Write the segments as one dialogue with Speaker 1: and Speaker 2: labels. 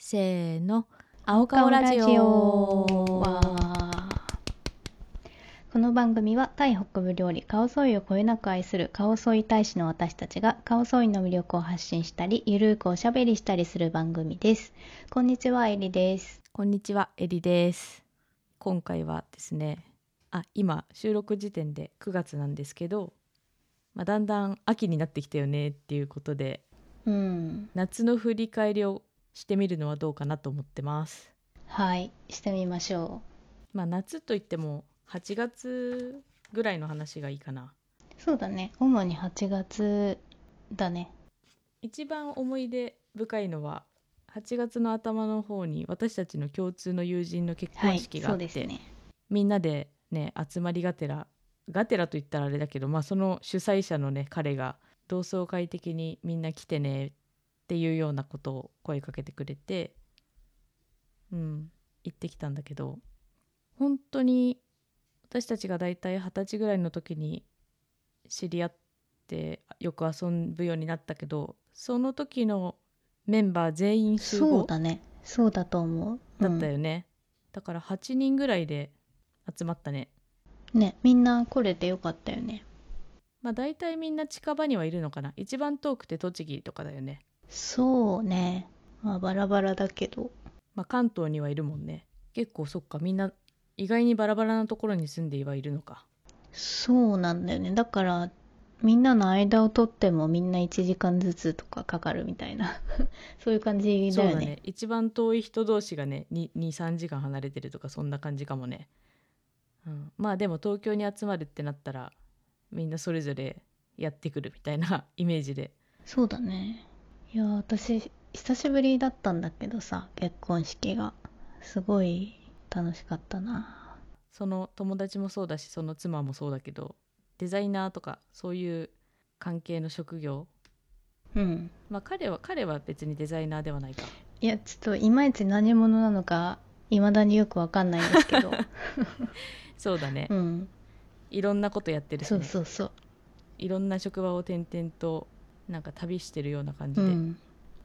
Speaker 1: せーの。青顔ラジオ。
Speaker 2: わこの番組はタイ北部料理カオソイをこよなく愛するカオソイ大使の私たちがカオソイの魅力を発信したりゆるーくおしゃべりしたりする番組です。こんにちはえりです。
Speaker 1: こんにちはエリです。今回はですねあ今収録時点で9月なんですけど、まあ、だんだん秋になってきたよねっていうことで
Speaker 2: うん。
Speaker 1: 夏の振り返りをしてみるのはどうかなと思ってます。
Speaker 2: はいしてみましょ
Speaker 1: まあ夏といっても8月ぐらいの話がいいかな。
Speaker 2: うそうだね。主に8月だね。
Speaker 1: 一番思い出深いのは8月の頭の方に私たちの共通の友人の結
Speaker 2: はい
Speaker 1: 婚式があって、
Speaker 2: そうですね。
Speaker 1: みんなでね集まりがてらがてらと言ったらあれだけど、まあ、その主催者のね彼が同窓会的にみんな来てねっていうようなことを声かけてくれてうん行ってきたんだけど本当に私たちがだいたい二十歳ぐらいの時に知り合ってよく遊ぶようになったけどその時のメンバー全員集
Speaker 2: そう
Speaker 1: 合
Speaker 2: だね。そうだと思う。
Speaker 1: だった
Speaker 2: よ、
Speaker 1: よね、だから8人ぐらいで集まったね。
Speaker 2: うんねみんな来れてよかったよね。
Speaker 1: まあ大体みんな近場にはいるのかな。一番遠くて栃木とかだよね
Speaker 2: そうね。まあバラバラだけど。
Speaker 1: まあ関東にはいるもんね。結構そっかみんな意外にバラバラなところに住んではいるのか。
Speaker 2: そうなんだよね。だからみんなの間を取ってもみんな1時間ずつとかかかるみたいな。そういう感じ
Speaker 1: そうだ
Speaker 2: だよね。
Speaker 1: ね一番遠い人同士がね23時間離れてるとかそんな感じかもね、うん、まあでも東京に集まるってなったらみんなそれぞれやってくるみたいなイメージで。
Speaker 2: そうだねいや私久しぶりだったんだけどさ結婚式が。すごい楽しかったな。
Speaker 1: その友達もそうだしその妻もそうだけどデザイナーとかそういう関係の職業。
Speaker 2: うん。
Speaker 1: まあ彼は彼は別にデザイナーではないか。
Speaker 2: いやちょっといまいち何者なのかいまだによくわかんないんですけど。
Speaker 1: そうだね、
Speaker 2: うん。
Speaker 1: いろんなことやってるし、
Speaker 2: そ
Speaker 1: ね、
Speaker 2: うそうそう。
Speaker 1: いろんな職場を転々となんか旅してるような感じで、
Speaker 2: うん。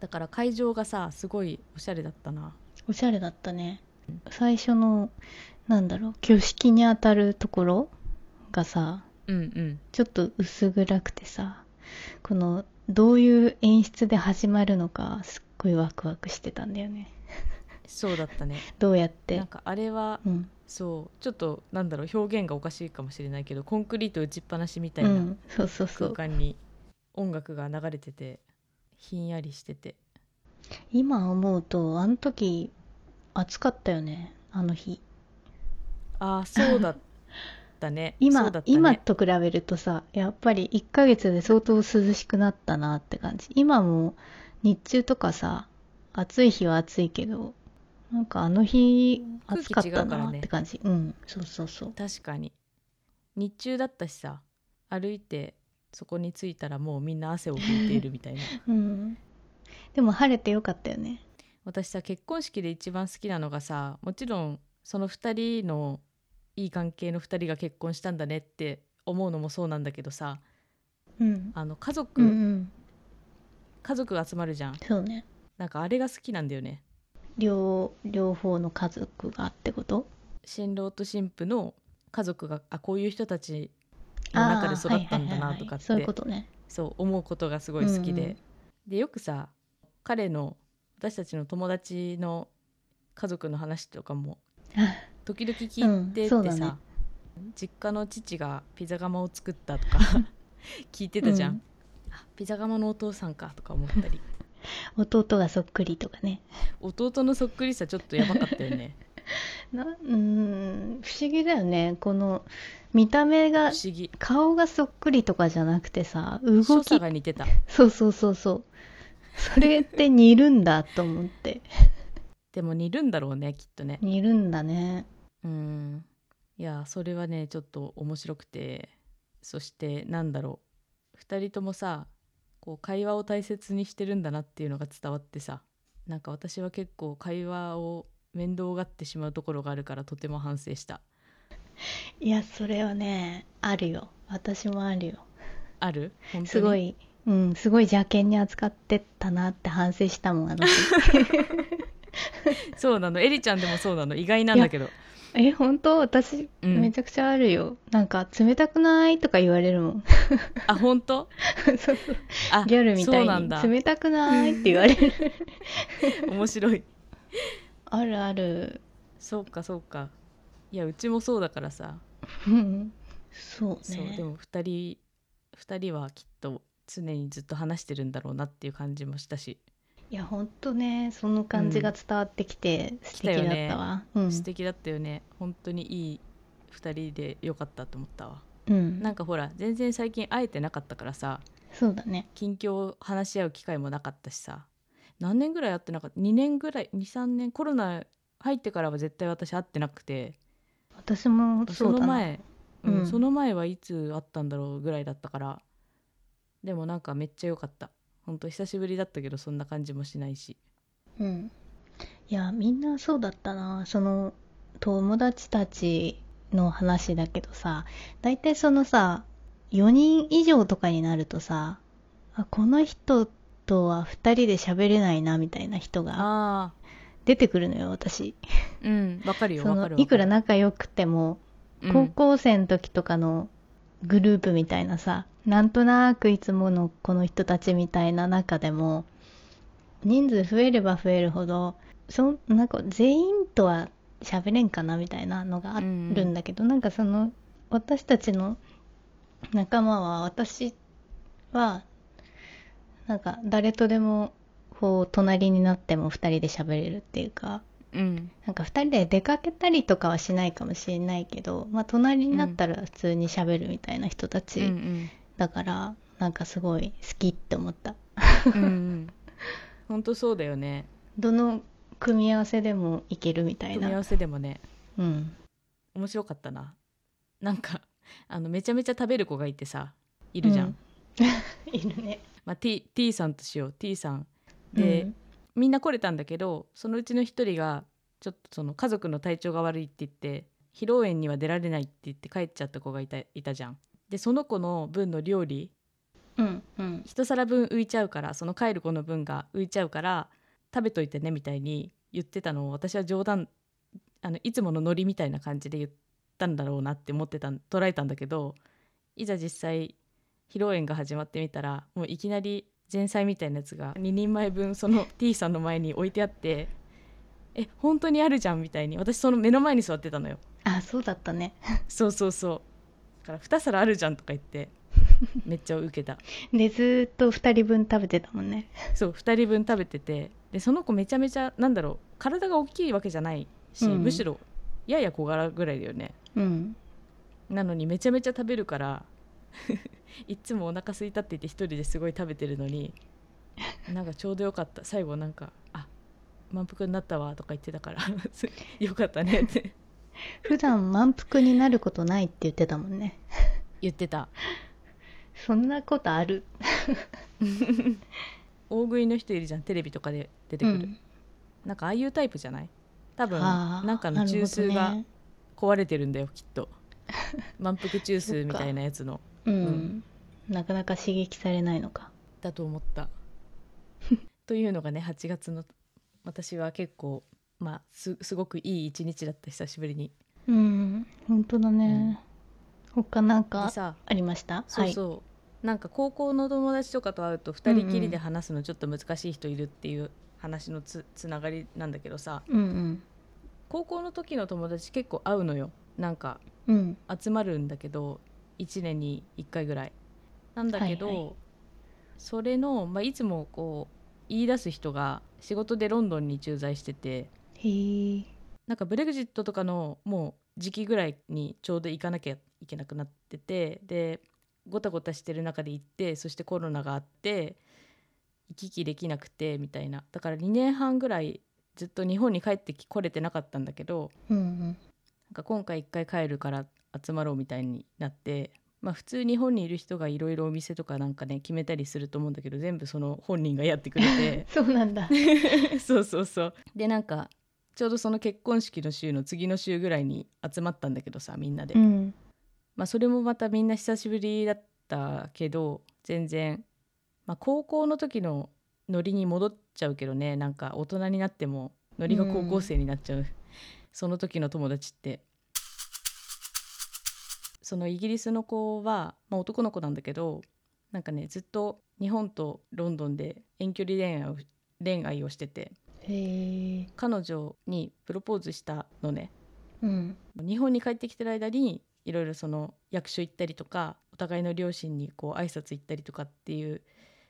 Speaker 1: だから会場がさすごいおしゃれだったな。
Speaker 2: おしゃれだったね。最初のなんだろう挙式にあたるところがさ
Speaker 1: うんうん。
Speaker 2: ちょっと薄暗くてさこのどういう演出で始まるのかすっごいワクワクしてたんだよね。
Speaker 1: そうだったね。
Speaker 2: どうやって。
Speaker 1: なんかあれは
Speaker 2: うん、
Speaker 1: そうちょっとなんだろう表現がおかしいかもしれないけどコンクリート打ちっぱなしみたいな
Speaker 2: うん、そうそうそう。
Speaker 1: 空間に音楽が流れててひんやりしてて。
Speaker 2: 今思うとあの時暑かったよねあの日。
Speaker 1: ああそうだったね。
Speaker 2: 今
Speaker 1: ね。
Speaker 2: 今と比べるとさやっぱり1ヶ月で相当涼しくなったなって感じ。今も日中とかさ暑い日は暑いけどなんかあの日暑かったなって感じ。うんそうそうそう。
Speaker 1: 確かに。日中だったしさ歩いてそこに着いたらもうみんな汗を拭いているみたいな。
Speaker 2: うん。でも晴れてよかったよね。
Speaker 1: 私さ結婚式で一番好きなのがさもちろんその2人のいい関係の2人が結婚したんだねって思うのもそうなんだけどさ
Speaker 2: うん。
Speaker 1: あの家族、
Speaker 2: うんうん。
Speaker 1: 家族が集まるじゃん。
Speaker 2: そうね。
Speaker 1: なんかあれが好きなんだよね。
Speaker 2: 両両方の家族がってこと？
Speaker 1: 新郎と新婦の家族があこういう人たちの中で育ったんだなとかって。そう思うことがすごい好きで、
Speaker 2: うんうん。
Speaker 1: でよくさ彼の私たちの友達の家族の話とかも
Speaker 2: あ
Speaker 1: 時々聞いててさ、
Speaker 2: うんね。
Speaker 1: 実家の父がピザ窯を作ったとか 聞いてたじゃん、
Speaker 2: うん。
Speaker 1: あピザ窯のお父さんかとか思ったり。
Speaker 2: 弟がそっくりとかね。
Speaker 1: 弟のそっくりさちょっとやばかったよね。
Speaker 2: なうーん不思議だよね。この見た目が
Speaker 1: 不思議。
Speaker 2: 顔がそっくりとかじゃなくてさ動
Speaker 1: 所
Speaker 2: き
Speaker 1: 作が似てた。
Speaker 2: そうそうそうそう。それって似るんだと思って。
Speaker 1: でも似るんだろうねきっとね。
Speaker 2: 似るんだね。
Speaker 1: うん。いやそれはねちょっと面白くて。そしてなんだろう。2人ともさこう会話を大切にしてるんだなっていうのが伝わってさ。なんか私は結構会話を面倒がってしまうところがあるからとても反省した
Speaker 2: いやそれはねあるよ。私もあるよ。
Speaker 1: ある？
Speaker 2: すごい。うんすごい邪険に扱ってたなって反省したもんあの日
Speaker 1: そうなの？エリちゃんでもそうなの？意外なんだけど。
Speaker 2: え本当？私、
Speaker 1: うん。
Speaker 2: めちゃくちゃあるよ。なんか冷たくないとか言われるもん。
Speaker 1: あ本当？
Speaker 2: そうそう。
Speaker 1: あ
Speaker 2: ギャルみたいに。冷たくないって言われる。
Speaker 1: 面白い。
Speaker 2: あるある。
Speaker 1: そうかそうかいやうちもそうだからさ。
Speaker 2: うんそう
Speaker 1: そう
Speaker 2: ね
Speaker 1: でも2人2人はきっと常にずっと話してるんだろうなっていう感じもしたし、
Speaker 2: いやほんとねその感じが伝わってきて素敵だったわ、うん。
Speaker 1: 素敵だったよね。本当にいい2人でよかったと思ったわ。
Speaker 2: うん。
Speaker 1: なんかほら全然最近会えてなかったからさ。
Speaker 2: そうだね。
Speaker 1: 近況を話し合う機会もなかったしさ。何年ぐらい会ってなかった？2年ぐらい23年。コロナ入ってからは絶対私会ってなくて
Speaker 2: 私も
Speaker 1: その前うん
Speaker 2: うん。
Speaker 1: その前はいつ会ったんだろうぐらいだったからでもなんかめっちゃ良かった。本当久しぶりだったけどそんな感じもしないし。
Speaker 2: うん。いやみんなそうだったな。その友達たちの話だけどさ大体そのさ4人以上とかになるとさあこの人とは2人で喋れないなみたいな人が
Speaker 1: あ
Speaker 2: 出てくるのよ私。
Speaker 1: ーうんわかるよかる
Speaker 2: いくら仲良くても
Speaker 1: うん。
Speaker 2: 高校生の時とかのグループみたいなさ、なんとなくいつものこの人たちみたいな中でも人数増えれば増えるほどそなんか全員とは喋れんかなみたいなのがあるんだけど、なんかその私たちの仲間は私はなんか誰とでもこう隣になっても2人で喋れるっていうか
Speaker 1: うん。
Speaker 2: なんか2人で出かけたりとかはしないかもしれないけど、まあ、隣になったら普通に喋るみたいな人た
Speaker 1: うんう
Speaker 2: ち
Speaker 1: ん。
Speaker 2: だから、なんかすごい好きって思った。
Speaker 1: うんうん。本当そうだよね。
Speaker 2: どの組み合わせでもいけるみたいな。
Speaker 1: 組み合わせでもね。
Speaker 2: うん。
Speaker 1: 面白かったな。なんかあのめちゃめちゃ食べる子がいてさいるじゃん、
Speaker 2: うん。いるね。
Speaker 1: まあ、T, T さんとしよう。T さんで、
Speaker 2: うん
Speaker 1: みんな来れたんだけどそのうちの一人がちょっとその家族の体調が悪いって言って披露宴には出られないって言って帰っちゃった子がいたいたじゃん。でその子の分の料理
Speaker 2: うんうん
Speaker 1: 一皿分浮いちゃうからその帰る子の分が浮いちゃうから食べといてねみたいに言ってたのを私は冗談あのいつものノリみたいな感じで言ったんだろうなって思ってたん捉えたんだけどいざ実際披露宴が始まってみたらもういきなり前菜みたいなやつが2人前分その T さんの前に置いてあってえ本当にあるじゃんみたいに私その目の前に座ってたのよ。
Speaker 2: あそうだったね。
Speaker 1: そうそうそう。だから2皿あるじゃんとか言ってめっちゃ受けた。
Speaker 2: でずーっと2人分食べてたもんね。
Speaker 1: そう2人分食べててでその子めちゃめちゃなんだろう体が大きいわけじゃないし、
Speaker 2: うん。
Speaker 1: むしろやや小柄ぐらいだよね。
Speaker 2: うん。
Speaker 1: なのにめちゃめちゃ食べるからいつもお腹空いたって言って一人ですごい食べてるのになんかちょうどよかった。最後なんか「あ満腹になったわ」とか言ってたから よかったねって。
Speaker 2: 普段満腹になることないって言ってたもんね。
Speaker 1: 言ってた。
Speaker 2: そんなことある？
Speaker 1: 大食いの人いるじゃん。テレビとかで出てくる、
Speaker 2: うん。
Speaker 1: なんかああいうタイプじゃない？多分なんかの中枢が壊れてるんだよきっと。満腹中枢みたいなやつの
Speaker 2: うん、
Speaker 1: ん
Speaker 2: なかなか刺激されないのか。
Speaker 1: だと思った。というのがね8月の私は結構まあすすごくいい一日だった久しぶりに。
Speaker 2: うん。本当だね、他なん
Speaker 1: で
Speaker 2: か
Speaker 1: さ
Speaker 2: ありました？
Speaker 1: そうそう、なんか高校の友達とかと会うと2人きりで話すのちょっと難しい人いるっていう話のつつながりなんだけどさ。
Speaker 2: はい、うん。
Speaker 1: 高校の時の友達結構会うのよ。なんか
Speaker 2: うんうん。
Speaker 1: 集まるんだけど1年に1回ぐらい。なんだけど、
Speaker 2: はいはい。
Speaker 1: それの、まあ、いつもこう言い出す人が仕事でロンドンに駐在しててなんかブレグジットとかのもう時期ぐらいにちょうど行かなきゃいけなくなっててでごたごたしてる中で行ってそしてコロナがあって行き来できなくてみたいな。だから2年半ぐらいずっと日本に帰ってき来れてなかったんだけど
Speaker 2: うんうん。
Speaker 1: なんか今回一回帰るから集まろうみたいになって、まあ、普通日本にいる人がいろいろお店とかなんかね決めたりすると思うんだけど全部その本人がやってくれて。
Speaker 2: そうなんだ。
Speaker 1: そうそうそう。でなんかちょうどその結婚式の週の次の週ぐらいに集まったんだけどさみんなで、
Speaker 2: うん。
Speaker 1: まあ、それもまたみんな久しぶりだったけど全然、まあ、高校の時のノリに戻っちゃうけどねなんか大人になってもノリが高校生になっちゃう、その時の友達ってそのイギリスの子は、まあ、男の子なんだけどなんかねずっと日本とロンドンで遠距離恋愛を恋愛をしてて彼女にプロポーズしたのね。
Speaker 2: うん。
Speaker 1: 日本に帰ってきてる間にいろいろその役所行ったりとかお互いの両親にこう挨拶行ったりとかっていう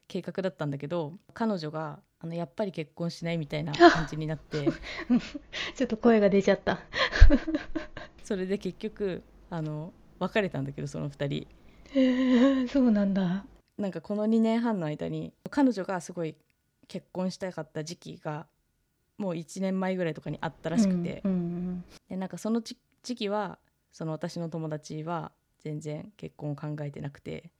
Speaker 1: 計画だったんだけど彼女があのやっぱり結婚しないみたいな感じになって。
Speaker 2: ちょっと声が出ちゃった。
Speaker 1: それで結局あの別れたんだけどその2人。
Speaker 2: へえそうなんだ。
Speaker 1: なんかこの2年半の間に彼女がすごい結婚したかった時期がもう1年前ぐらいとかにあったらしくて、
Speaker 2: うんうん
Speaker 1: でなんかその時時期はその私の友達は全然結婚を考えてなくて。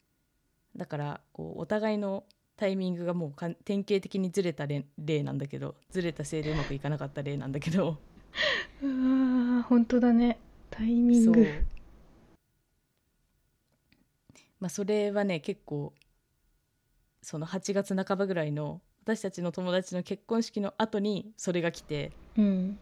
Speaker 1: だからこうお互いのタイミングがもうかん典型的にずれた例例なんだけど。ずれたせいでうまくいかなかった例なんだけど。
Speaker 2: うわー本当だね。タイミン
Speaker 1: そう。
Speaker 2: グ
Speaker 1: まあそれはね結構その8月半ばぐらいの私たちの友達の結婚式の後にそれが来て
Speaker 2: うん。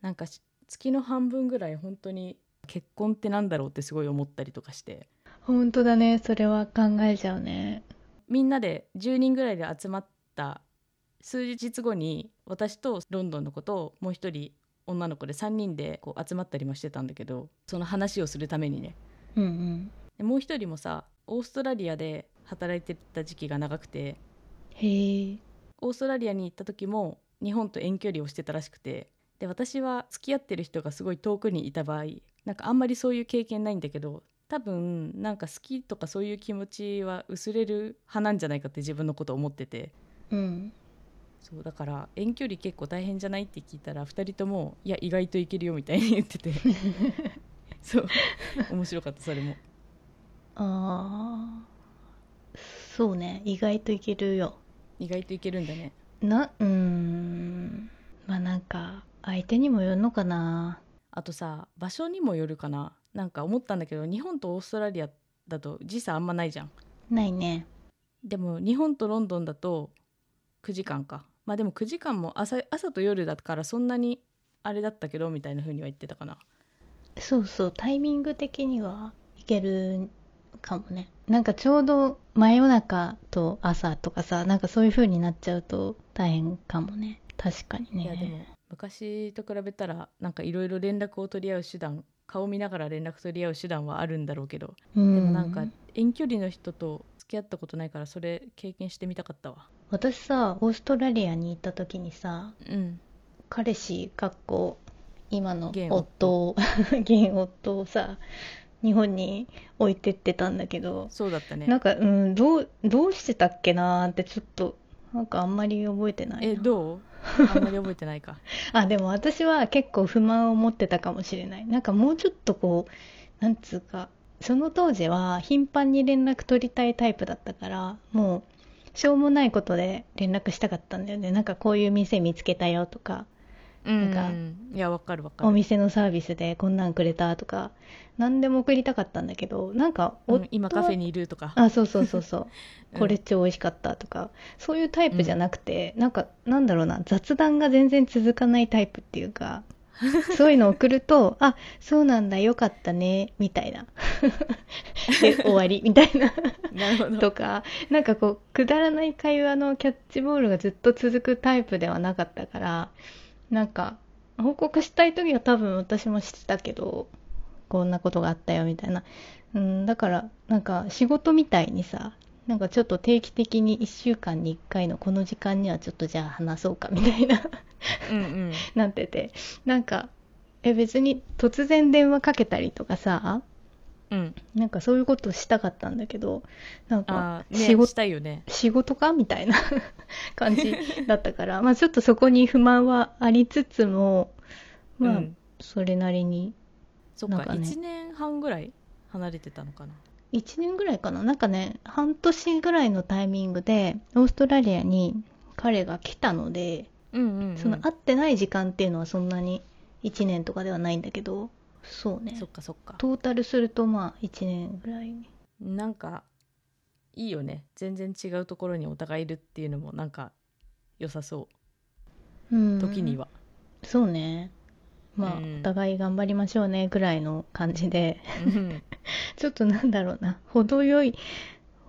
Speaker 1: なんかし月の半分ぐらい本当に結婚ってなんだろうってすごい思ったりとかして。
Speaker 2: 本当だね。それは考えちゃうね。
Speaker 1: みんなで10人ぐらいで集まった数日後に私とロンドンの子ともう一人女の子で3人でこう集まったりもしてたんだけどその話をするためにね。
Speaker 2: うんうん。
Speaker 1: でもう一人もさオーストラリアで働いてた時期が長くて。
Speaker 2: へえ
Speaker 1: オーストラリアに行った時も日本と遠距離をしてたらしくて。で私は付き合ってる人がすごい遠くにいた場合なんかあんまりそういう経験ないんだけど多分なんか好きとかそういう気持ちは薄れる派なんじゃないかって自分のこと思ってて。
Speaker 2: うん。
Speaker 1: そうだから遠距離結構大変じゃないって聞いたら2人とも「いや意外といけるよ」みたいに言ってて。そう。面白かったそれも
Speaker 2: あー。そうね意外といけるよ。
Speaker 1: 意外といけるんだね。
Speaker 2: なうーん。まあなんか相手にもよるのかな。
Speaker 1: あとさ場所にもよるかな。なんか思ったんだけど日本とオーストラリアだと時差あんまないじゃん。
Speaker 2: ないね。
Speaker 1: でも日本とロンドンだと9時間か。まあでも9時間も朝朝と夜だからそんなにあれだったけどみたいな風には言ってたかな。
Speaker 2: そうそうタイミング的にはいけるかもね。なんかちょうど真夜中と朝とかさなんかそういう風になっちゃうと大変かもね。確かにね。
Speaker 1: いやでも昔と比べたらなんかいろいろ連絡を取り合う手段顔見ながら連絡取り合う手段はあるんだろうけど。
Speaker 2: うん。
Speaker 1: でもなんか遠距離の人と付き合ったことないからそれ経験してみたかったわ。
Speaker 2: 私さオーストラリアに行った時にさ
Speaker 1: うん。
Speaker 2: 彼氏かっこ今の
Speaker 1: 現
Speaker 2: 夫を 現夫をさ日本に置いてってたんだけど
Speaker 1: そうだったね。
Speaker 2: なんかうんどうどうしてたっけなーってちょっとなんかあんまり覚えてないな。
Speaker 1: えどう？あんまり覚えてないか。
Speaker 2: あでも私は結構不満を持ってたかもしれない。なんかもうちょっとこうなんつうかその当時は頻繁に連絡取りたいタイプだったからもうしょうもないことで連絡したかったんだよね。なんかこういう店見つけたよとか
Speaker 1: うん。
Speaker 2: か
Speaker 1: いやわかるわかる、
Speaker 2: お店のサービスでこんなんくれたとか何でも送りたかったんだけどなんか
Speaker 1: うん今カフェ
Speaker 2: に
Speaker 1: にいるとか。
Speaker 2: あそうそうそうそう。
Speaker 1: うん。
Speaker 2: これ超美味しかったとか、そういうタイプじゃなくて、なんかなんだろうな雑談が全然続かないタイプっていうか そういうの送るとあそうなんだよかったねみたいな。で終わりみたいな。
Speaker 1: なるほど。
Speaker 2: とかなんかこうくだらない会話のキャッチボールがずっと続くタイプではなかったからなんか報告したい時は多分私もしてたけどこんなことがあったよみたいな、うん、だからなんか仕事みたいにさなんかちょっと定期的に1週間に1回のこの時間にはちょっとじゃあ話そうかみたいな。
Speaker 1: うんうん。
Speaker 2: なってて。なんかえ別に突然電話かけたりとかさ
Speaker 1: うん。
Speaker 2: なんかそういうことしたかったんだけどなんか仕事
Speaker 1: したいよね。
Speaker 2: 仕事かみたいな 感じだったから、まあちょっとそこに不満はありつつも、まあ
Speaker 1: うん。
Speaker 2: それなりに、
Speaker 1: そっか
Speaker 2: ね。
Speaker 1: 1年半ぐらい離れてたのかな。
Speaker 2: 1年ぐらいかな。なんかね、半年ぐらいのタイミングで、オーストラリアに彼が来たので、
Speaker 1: うんうん、うん、
Speaker 2: その会ってない時間っていうのはそんなに1年とかではないんだけど、そうね。
Speaker 1: そっ。かそっか。
Speaker 2: トータルするとまあ1年ぐらい。
Speaker 1: なんかいいよね。全然違うところにお互いいるっていうのもなんか良さそう。
Speaker 2: うん。
Speaker 1: 時には、
Speaker 2: そうね。まあ、
Speaker 1: うん。
Speaker 2: お互い頑張りましょうねぐらいの感じで。
Speaker 1: うん。
Speaker 2: ちょっとなんだろうな。程よい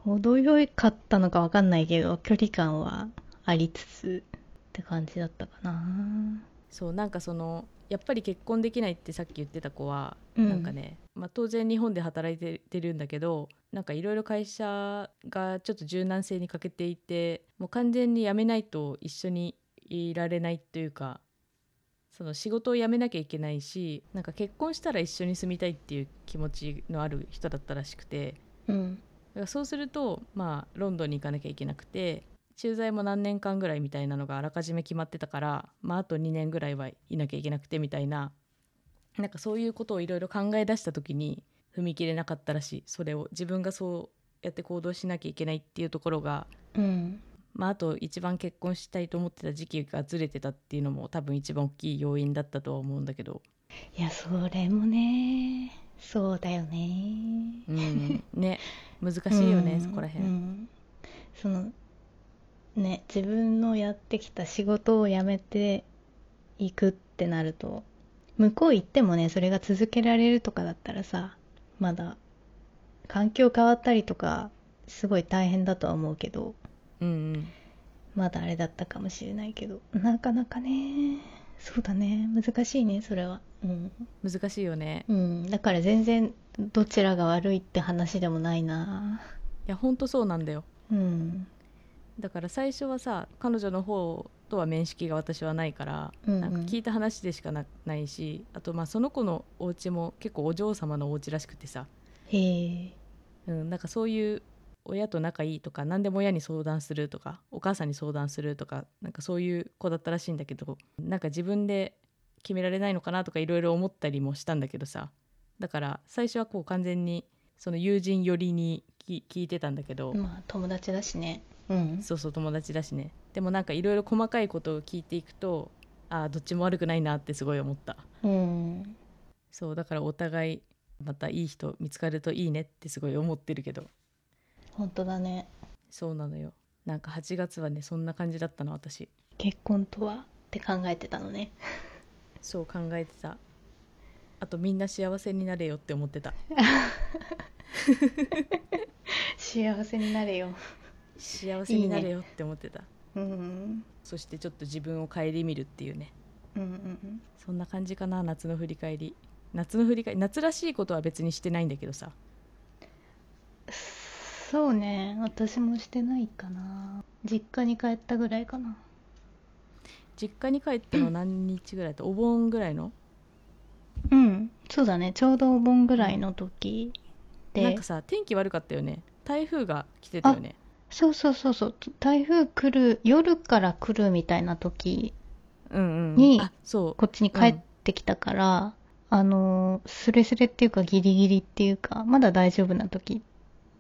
Speaker 2: 程よいかったのかわかんないけど距離感はありつつって感じだったかな。
Speaker 1: そうなんかそのやっぱり結婚できないってさっき言ってた子は、
Speaker 2: うん。
Speaker 1: なんかね、まあ、当然日本で働いててるんだけどなんかいろいろ会社がちょっと柔軟性に欠けていてもう完全に辞めないと一緒にいられないというかその仕事を辞めなきゃいけないしなんか結婚したら一緒に住みたいっていう気持ちのある人だったらしくて。
Speaker 2: うん。
Speaker 1: だからそうするとまあロンドンに行かなきゃいけなくて駐在も何年間ぐらいみたいなのがあらかじめ決まってたから、まあ、あと2年ぐらいはいなきゃいけなくてみたいななんかそういうことをいろいろ考え出した時に踏み切れなかったらしい。それを自分がそうやって行動しなきゃいけないっていうところが、
Speaker 2: うん。
Speaker 1: まあ、あと一番結婚したいと思ってた時期がずれてたっていうのも多分一番大きい要因だったとは思うんだけど、
Speaker 2: いやそれもねそうだよね。
Speaker 1: うん、ね。難しいよね、
Speaker 2: うん。
Speaker 1: そこら辺。
Speaker 2: うん。そのね自分のやってきた仕事を辞めていくってなると向こう行ってもねそれが続けられるとかだったらさまだ環境変わったりとかすごい大変だとは思うけど
Speaker 1: うんうん。
Speaker 2: まだあれだったかもしれないけどなかなかねそうだね難しいねそれは。うん、
Speaker 1: 難しいよね。
Speaker 2: うん、だから全然どちらが悪いって話でもないな。い
Speaker 1: やほんとそうなんだよ。
Speaker 2: うん
Speaker 1: だから最初はさ彼女の方とは面識が私はないから、
Speaker 2: うんうん。
Speaker 1: なんか聞いた話でしかなないしあとまあその子のお家も結構お嬢様のお家らしくてさ、
Speaker 2: へえ。
Speaker 1: うん、なんかそういう親と仲いいとか何でも親に相談するとかお母さんに相談するとかなんかそういう子だったらしいんだけどなんか自分で決められないのかなとかいろいろ思ったりもしたんだけどさ。だから最初はこう完全にその友人寄りに聞聞いてたんだけど、
Speaker 2: まあ友達だしねうん。
Speaker 1: そうそう友達だしね。でもなんかいろいろ細かいことを聞いていくとああどっちも悪くないなってすごい思った。
Speaker 2: うん。
Speaker 1: そうだからお互いまたいい人見つかるといいねってすごい思ってるけど。
Speaker 2: 本当だね。
Speaker 1: そうなのよ。なんか8月はねそんな感じだったの私。
Speaker 2: 結婚とは？って考えてたのね。
Speaker 1: そう考えてた。あとみんな幸せになれよって思ってた。
Speaker 2: 幸せになれよ
Speaker 1: 幸せになれよって思ってた。
Speaker 2: うん
Speaker 1: そしてちょっと自分を顧みるっていうね。
Speaker 2: うんうん
Speaker 1: そんな感じかな夏の振り返り。夏の振り返り夏らしいことは別にしてないんだけどさ。
Speaker 2: そうね。私もしてないかな。実家に帰ったぐらいかな。
Speaker 1: 実家に帰ったの何日ぐらいとお盆ぐらいの？
Speaker 2: うん。そうだね。ちょうどお盆ぐらいの時で。
Speaker 1: なんかさ天気悪かったよね。台風が来てたよね
Speaker 2: そうそうそうそう。台風来る夜から来るみたいな時
Speaker 1: うんうん。そう。
Speaker 2: こっちに帰ってきたから、あのースレスレっていうかギリギリっていうかまだ大丈夫な時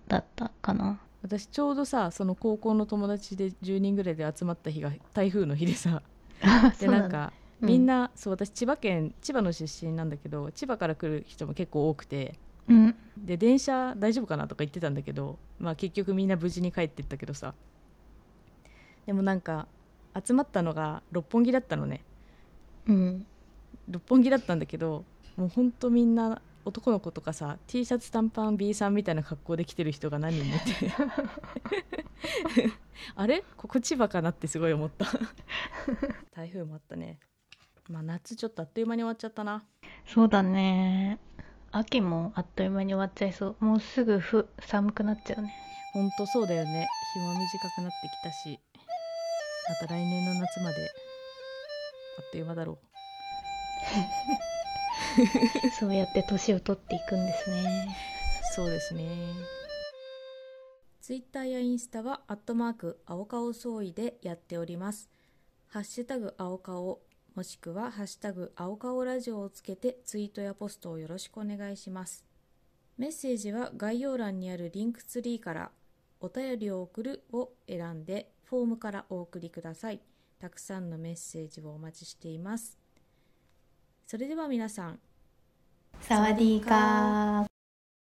Speaker 2: だったかな。
Speaker 1: 私ちょうどさその高校の友達で10人ぐらいで集まった日が台風の日でさ。
Speaker 2: あ
Speaker 1: でなんか
Speaker 2: うん
Speaker 1: みんな、そう私千葉県千葉の出身なんだけど千葉から来る人も結構多くて
Speaker 2: うん。
Speaker 1: で電車大丈夫かなとか言ってたんだけど、まあ、結局みんな無事に帰ってったけどさ。でもなんか集まったのが六本木だったのね。
Speaker 2: うん。
Speaker 1: 六本木だったんだけどもうほんとみんな男の子とかさ T シャツ短パン B さんみたいな格好で来てる人が何人もいて。あれ？ここ千葉かなってすごい思った。台風もあったね。まあ夏ちょっとあっという間に終わっちゃったな。
Speaker 2: そうだね秋もあっという間に終わっちゃいそう。もうすぐふ寒くなっちゃうね。
Speaker 1: ほんとそうだよね。日も短くなってきたし。また来年の夏まで。あっという間だろ
Speaker 2: そうやって年を取っていくんですね。
Speaker 1: うそうですね。ツイッターやインスタはアットマーク青顔総意でやっております。ハッシュタグ青顔もしくはハッシュタグ青顔ラジオをつけてツイートやポストをよろしくお願いします。メッセージは概要欄にあるリンクツリーからお便りを送るを選んでフォームからお送りください。たくさんのメッセージをお待ちしています。それでは皆さん。
Speaker 2: サワディーカー。